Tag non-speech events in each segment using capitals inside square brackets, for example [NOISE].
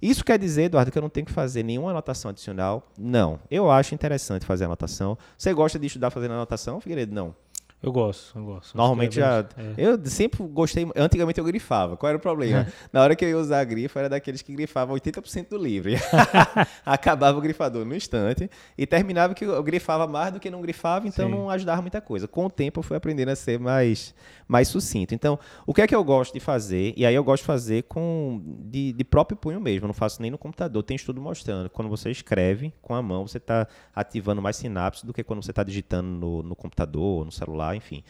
Isso quer dizer, Eduardo, que eu não tenho que fazer nenhuma anotação adicional? Não. Eu acho interessante fazer anotação. Você gosta de estudar fazendo anotação, Figueiredo? Não. Eu gosto, eu gosto. Normalmente é já. é. Eu sempre gostei. Antigamente eu grifava. Qual era o problema? Na hora que eu ia usar a grifa, era daqueles que grifavam 80% do livro. [LAUGHS] Acabava o grifador no instante e terminava que eu grifava mais do que não grifava, então Sim. não ajudava muita coisa. Com o tempo eu fui aprendendo a ser mais, mais sucinto. Então, o que é que eu gosto de fazer? E aí eu gosto de fazer com de, de próprio punho mesmo. Eu não faço nem no computador. Tem estudo mostrando. Quando você escreve com a mão, você está ativando mais sinapses do que quando você está digitando no, no computador, no celular, enfim.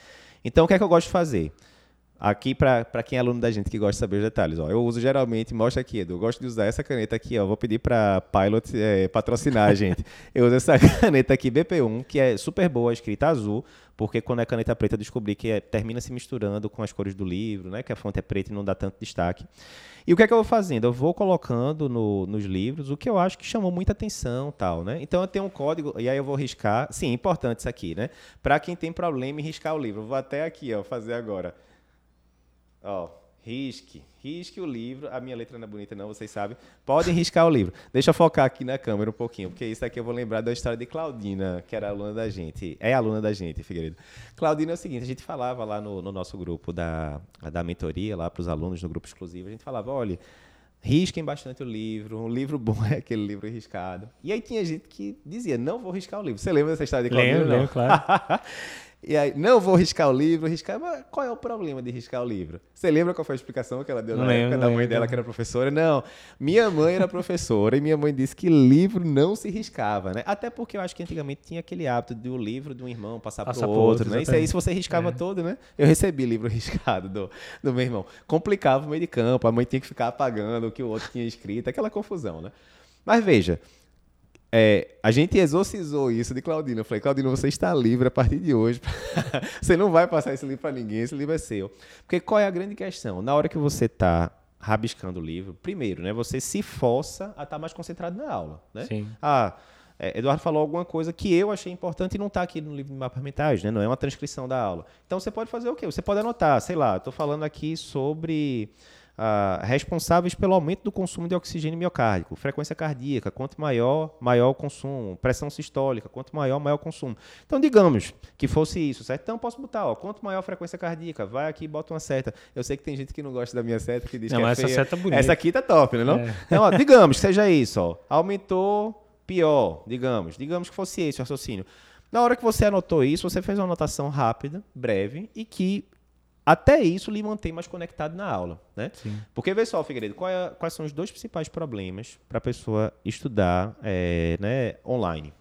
Então, o que é que eu gosto de fazer? Aqui, para quem é aluno da gente que gosta de saber os detalhes, ó, eu uso geralmente, mostra aqui, Edu, eu gosto de usar essa caneta aqui, ó, vou pedir para Pilot é, patrocinar a gente. [LAUGHS] Eu uso essa caneta aqui, BP1, que é super boa, escrita azul, porque quando é caneta preta eu descobri que é- termina se misturando com as cores do livro, né, que a fonte é preta e não dá tanto destaque. E o que é que eu vou fazendo? Eu vou colocando no- nos livros o que eu acho que chamou muita atenção tal, né? Então eu tenho um código, e aí eu vou riscar. Sim, importante isso aqui, né? Para quem tem problema em riscar o livro. Eu vou até aqui, ó, fazer agora. Ó, risque. Risque o livro. A minha letra não é bonita, não, vocês sabem. Podem riscar o livro. Deixa eu focar aqui na câmera um pouquinho, porque isso aqui eu vou lembrar da história de Claudina, que era aluna da gente. É aluna da gente, Figueiredo. Claudina é o seguinte: a gente falava lá no, no nosso grupo da, da mentoria, lá para os alunos no grupo exclusivo, a gente falava: olha. Risquem bastante o livro. Um livro bom é aquele livro riscado. E aí tinha gente que dizia: não vou riscar o livro. Você lembra dessa história de Claudina? Lembro, não? lembro, claro. [LAUGHS] E aí, não vou riscar o livro, riscar. Mas qual é o problema de riscar o livro? Você lembra qual foi a explicação que ela deu Não na lembro, época da mãe lembro. dela, que era professora? Não, minha mãe era professora e minha mãe disse que livro não se riscava, né? Até porque eu acho que antigamente tinha aquele hábito do livro de um irmão passar, Passar para o pro outro, outro, né? Isso aí, se você riscava É. todo, né? Eu recebi livro [LAUGHS] riscado do, do meu irmão. Complicava o meio de campo, a mãe tinha que ficar apagando o que o outro tinha escrito, aquela confusão, né? Mas veja, é, a gente exorcizou isso de Claudina. Eu falei, Claudina, você está livre a partir de hoje. [LAUGHS] você não vai passar esse livro para ninguém, esse livro é seu. Porque qual é a grande questão? Na hora que você está rabiscando o livro, primeiro, né, você se força a estar mais concentrado na aula. Né? Sim. Ah, é, Eduardo falou alguma coisa que eu achei importante e não está aqui no livro de mapas mentais, né? não é uma transcrição da aula. Então você pode fazer o quê? Você pode anotar, sei lá, estou falando aqui sobre ah, responsáveis pelo aumento do consumo de oxigênio miocárdico, frequência cardíaca, quanto maior, maior o consumo, pressão sistólica, quanto maior, maior o consumo. Então, digamos que fosse isso, certo? Então, posso botar, ó, quanto maior a frequência cardíaca, vai aqui e bota uma seta. Eu sei que tem gente que não gosta da minha seta, que diz Não, que é essa feia. seta é bonita. Essa aqui tá top, né? Não? É. Então, ó, digamos que seja isso, ó. Aumentou, pior, digamos. Digamos que fosse esse o raciocínio. Na hora que você anotou isso, você fez uma anotação rápida, breve, e que até isso lhe mantém mais conectado na aula, né? Sim. Porque, vê só, Figueiredo, é- quais são os dois principais problemas para a pessoa estudar é, né, online?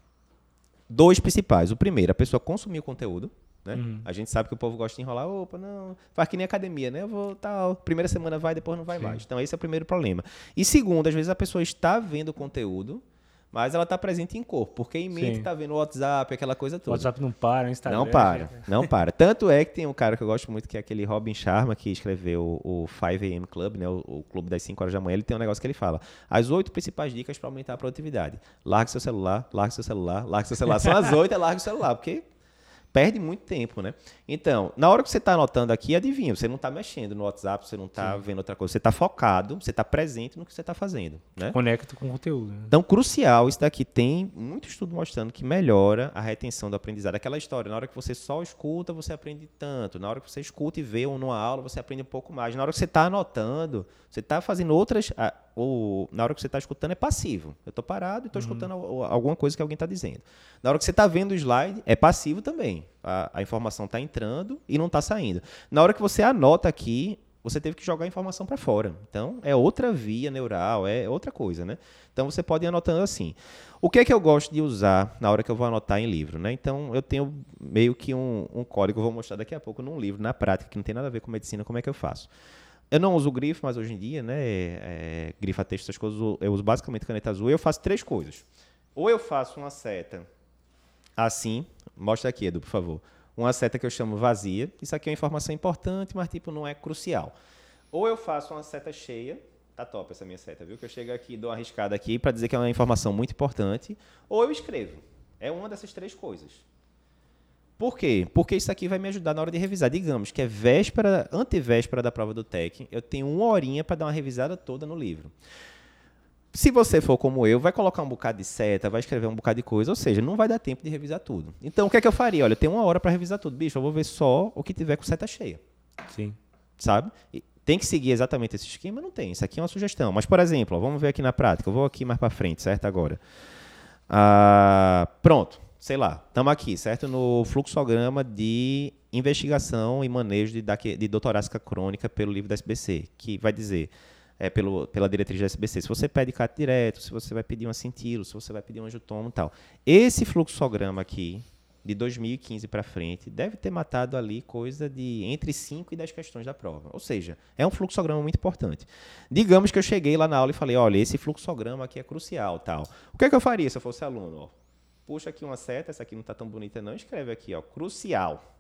Dois principais. O primeiro, a pessoa consumir o conteúdo. Né? Uhum. A gente sabe que o povo gosta de enrolar. Opa, não. Faz que nem academia, né? Eu vou tal. Primeira semana vai, depois não vai Sim. mais. Então, esse é o primeiro problema. E segundo, às vezes a pessoa está vendo o conteúdo, mas ela está presente em corpo. Porque em mente Sim. está vendo o WhatsApp, aquela coisa O toda. WhatsApp não para, o Instagram. Não para, não para. Tanto é que tem um cara que eu gosto muito, que é aquele Robin Sharma, que escreveu o 5am Club, né, o, o clube das 5 horas da manhã. Ele tem um negócio que ele fala: as oito principais dicas para aumentar a produtividade. Largue seu celular, largue seu celular, largue seu celular. São as oito, é largue o celular, porque perde muito tempo, né? Então, na hora que você está anotando aqui, adivinha, você não está mexendo no WhatsApp, você não está vendo outra coisa, você está focado, você está presente no que você está fazendo, né? Conecta com o conteúdo. né? Então, crucial, isso daqui tem muito estudo mostrando que melhora a retenção do aprendizado. Aquela história, na hora que você só escuta, você aprende tanto. Na hora que você escuta e vê um numa aula, você aprende um pouco mais. Na hora que você está anotando, você está fazendo outras. Na hora que você está escutando, é passivo. Eu estou parado e estou escutando al- alguma coisa que alguém está dizendo. Na hora que você está vendo o slide, é passivo também. A, a informação está entrando e não está saindo. Na hora que você anota aqui, você teve que jogar a informação para fora. Então, é outra via neural, é outra coisa, né? Então, você pode ir anotando assim. O que é que eu gosto de usar na hora que eu vou anotar em livro, né? Então, eu tenho meio que um, um código, eu vou mostrar daqui a pouco num livro, na prática, que não tem nada a ver com medicina, como é que eu faço. Eu não uso grifo, mas hoje em dia, né, é, grifa texto, essas coisas, eu uso basicamente caneta azul eu faço três coisas. Ou eu faço uma seta assim, mostra aqui, Edu, por favor. Uma seta que eu chamo vazia. Isso aqui é uma informação importante, mas tipo não é crucial. Ou eu faço uma seta cheia, tá top essa minha seta, viu? Que eu chego aqui, dou uma arriscada aqui para dizer que é uma informação muito importante, ou eu escrevo. É uma dessas três coisas. Por quê? Porque isso aqui vai me ajudar na hora de revisar. Digamos que é véspera, antevéspera da prova do TEC, eu tenho uma horinha para dar uma revisada toda no livro. Se você for como eu, vai colocar um bocado de seta, vai escrever um bocado de coisa, ou seja, não vai dar tempo de revisar tudo. Então, o que é que eu faria? Olha, tem uma hora para revisar tudo. Bicho, eu vou ver só o que tiver com seta cheia, Sim. sabe? E tem que seguir exatamente esse esquema? Não tem. Isso aqui é uma sugestão. Mas, por exemplo, ó, vamos ver aqui na prática. Eu vou aqui mais para frente, certo? Agora. Ah, pronto. Sei lá. Estamos aqui, certo? No fluxograma de investigação e manejo de, de torácica crônica pelo livro da SBC, que vai dizer é, pelo, pela diretriz da SBC, se você pede CAT direto, se você vai pedir um acintilo, se você vai pedir um angiotomo e tal. Esse fluxograma aqui, de 2015 para frente, deve ter matado ali coisa de entre 5 e 10 questões da prova. Ou seja, é um fluxograma muito importante. Digamos que eu cheguei lá na aula e falei, olha, esse fluxograma aqui é crucial, tal. O que, é que eu faria se eu fosse aluno? Puxa aqui uma seta, essa aqui não está tão bonita não, escreve aqui, ó, crucial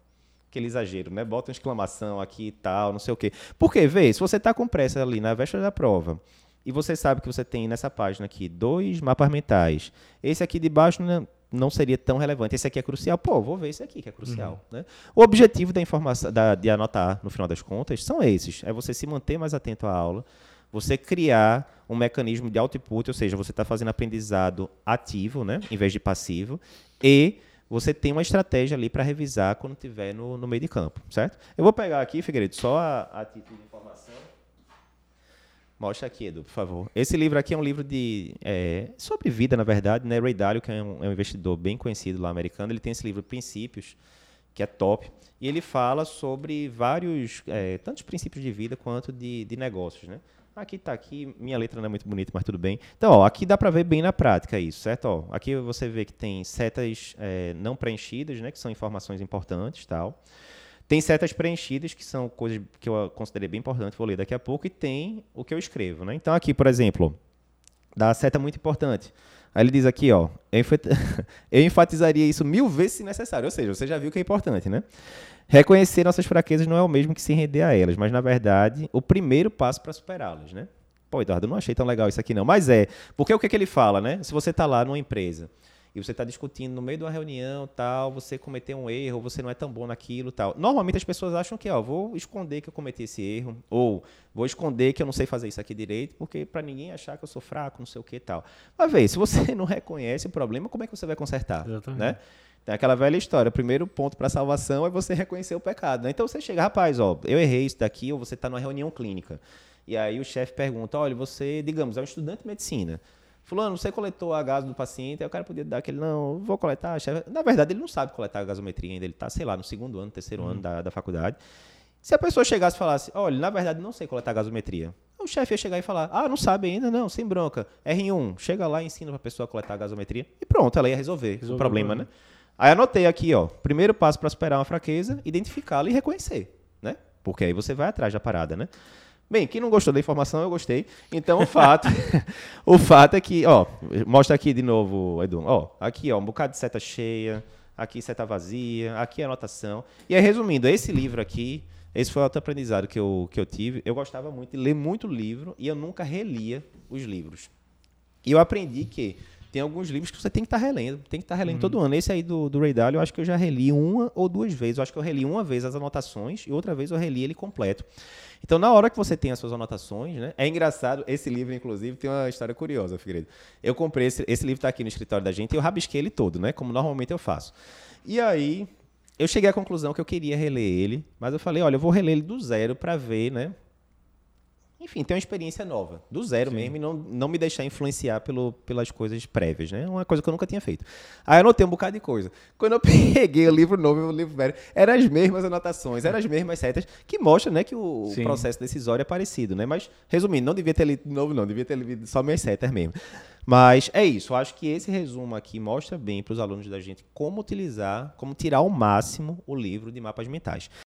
aquele exagero, né? Bota uma exclamação aqui e tal, não sei o quê. Porque, vê, se você está com pressa ali na véspera da prova e você sabe que você tem nessa página aqui dois mapas mentais, esse aqui de baixo não, não seria tão relevante, esse aqui é crucial, pô, vou ver esse aqui que é crucial, né? O objetivo da informação, da, de anotar, no final das contas, são esses. É você se manter mais atento à aula, você criar um mecanismo de output, ou seja, você está fazendo aprendizado ativo, né, em vez de passivo, e você tem uma estratégia ali para revisar quando estiver no, no meio de campo, certo? Eu vou pegar aqui, Figueiredo, só a, a título de informação. Mostra aqui, Edu, por favor. Esse livro aqui é um livro de é, sobre vida, na verdade, né? Ray Dalio, que é um, é um investidor bem conhecido lá americano, ele tem esse livro Princípios, que é top, e ele fala sobre vários, é, tantos princípios de vida quanto de, de negócios, né? Aqui está aqui, minha letra não é muito bonita, mas tudo bem. Então, ó, aqui dá para ver bem na prática isso, certo? Ó, aqui você vê que tem setas é, não preenchidas, né, que são informações importantes, tal. Tem setas preenchidas, que são coisas que eu considerei bem importantes, vou ler daqui a pouco, e tem o que eu escrevo, né? Então, aqui, por exemplo, dá a seta muito importante. Aí ele diz aqui, ó, [LAUGHS] eu enfatizaria isso mil vezes se necessário. Ou seja, você já viu que é importante, né? Reconhecer nossas fraquezas não é o mesmo que se render a elas, mas na verdade, o primeiro passo para superá-las, né? Pô, Eduardo, eu não achei tão legal isso aqui não. Mas é, porque o que, é que ele fala, né? Se você está lá numa empresa e você está discutindo no meio de uma reunião, tal, você cometeu um erro, você não é tão bom naquilo, tal. Normalmente as pessoas acham que, ó, vou esconder que eu cometi esse erro, ou vou esconder que eu não sei fazer isso aqui direito, porque para ninguém achar que eu sou fraco, não sei o que, tal. Mas vê, se você [LAUGHS] não reconhece o problema, como é que você vai consertar, Exatamente. né? Tem aquela velha história, o primeiro ponto para a salvação é você reconhecer o pecado, né? Então você chega, rapaz, ó, eu errei isso daqui, ou você está numa reunião clínica. E aí o chefe pergunta, olha, você, digamos, é um estudante de medicina. Fulano, você coletou a gás do paciente, aí o cara podia dar aquele, não, vou coletar, chefe. Na verdade, ele não sabe coletar a gasometria ainda, ele está, sei lá, no segundo ano, terceiro ano da, da faculdade. Se a pessoa chegasse e falasse, olha, na verdade, não sei coletar gasometria, o chefe ia chegar e falar, ah, não sabe ainda, não, sem bronca. R1, chega lá e ensina para a pessoa a coletar a gasometria. E pronto, ela ia resolver, o Resolveu problema, o né? Aí anotei aqui, ó, primeiro passo para superar uma fraqueza, identificá-la e reconhecer, né? Porque aí você vai atrás da parada, né? Bem, quem não gostou da informação, eu gostei. Então, o fato, [LAUGHS] o fato é que, ó, mostra aqui de novo, Edu. Ó, aqui, ó, um bocado de seta cheia, aqui seta vazia, aqui anotação. E aí, resumindo, esse livro aqui, esse foi o outro aprendizado que eu, que eu tive. Eu gostava muito de ler muito livro e eu nunca relia os livros. E eu aprendi que tem alguns livros que você tem que estar relendo, tem que estar relendo todo ano. Esse aí do, do Ray Dalio, eu acho que eu já reli uma ou duas vezes. Eu acho que eu reli uma vez as anotações e outra vez eu reli ele completo. Então, na hora que você tem as suas anotações, né? É engraçado, esse livro, inclusive, tem uma história curiosa, Figueiredo. Eu comprei esse, esse livro está aqui no escritório da gente e eu rabisquei ele todo, né? Como normalmente eu faço. E aí, eu cheguei à conclusão que eu queria reler ele, mas eu falei, olha, eu vou reler ele do zero para ver, né? Enfim, ter uma experiência nova, do zero mesmo, e não, não me deixar influenciar pelo, pelas coisas prévias, né? Uma coisa que eu nunca tinha feito. Aí eu anotei um bocado de coisa. Quando eu [LAUGHS] peguei o livro novo e o livro velho, eram as mesmas anotações, eram as mesmas setas, que mostra, né, que o, o Sim. processo decisório é parecido, né? Mas, resumindo, não devia ter lido de novo, não, devia ter lido só minhas setas mesmo. Mas é isso, eu acho que esse resumo aqui mostra bem para os alunos da gente como utilizar, como tirar ao máximo o livro de mapas mentais.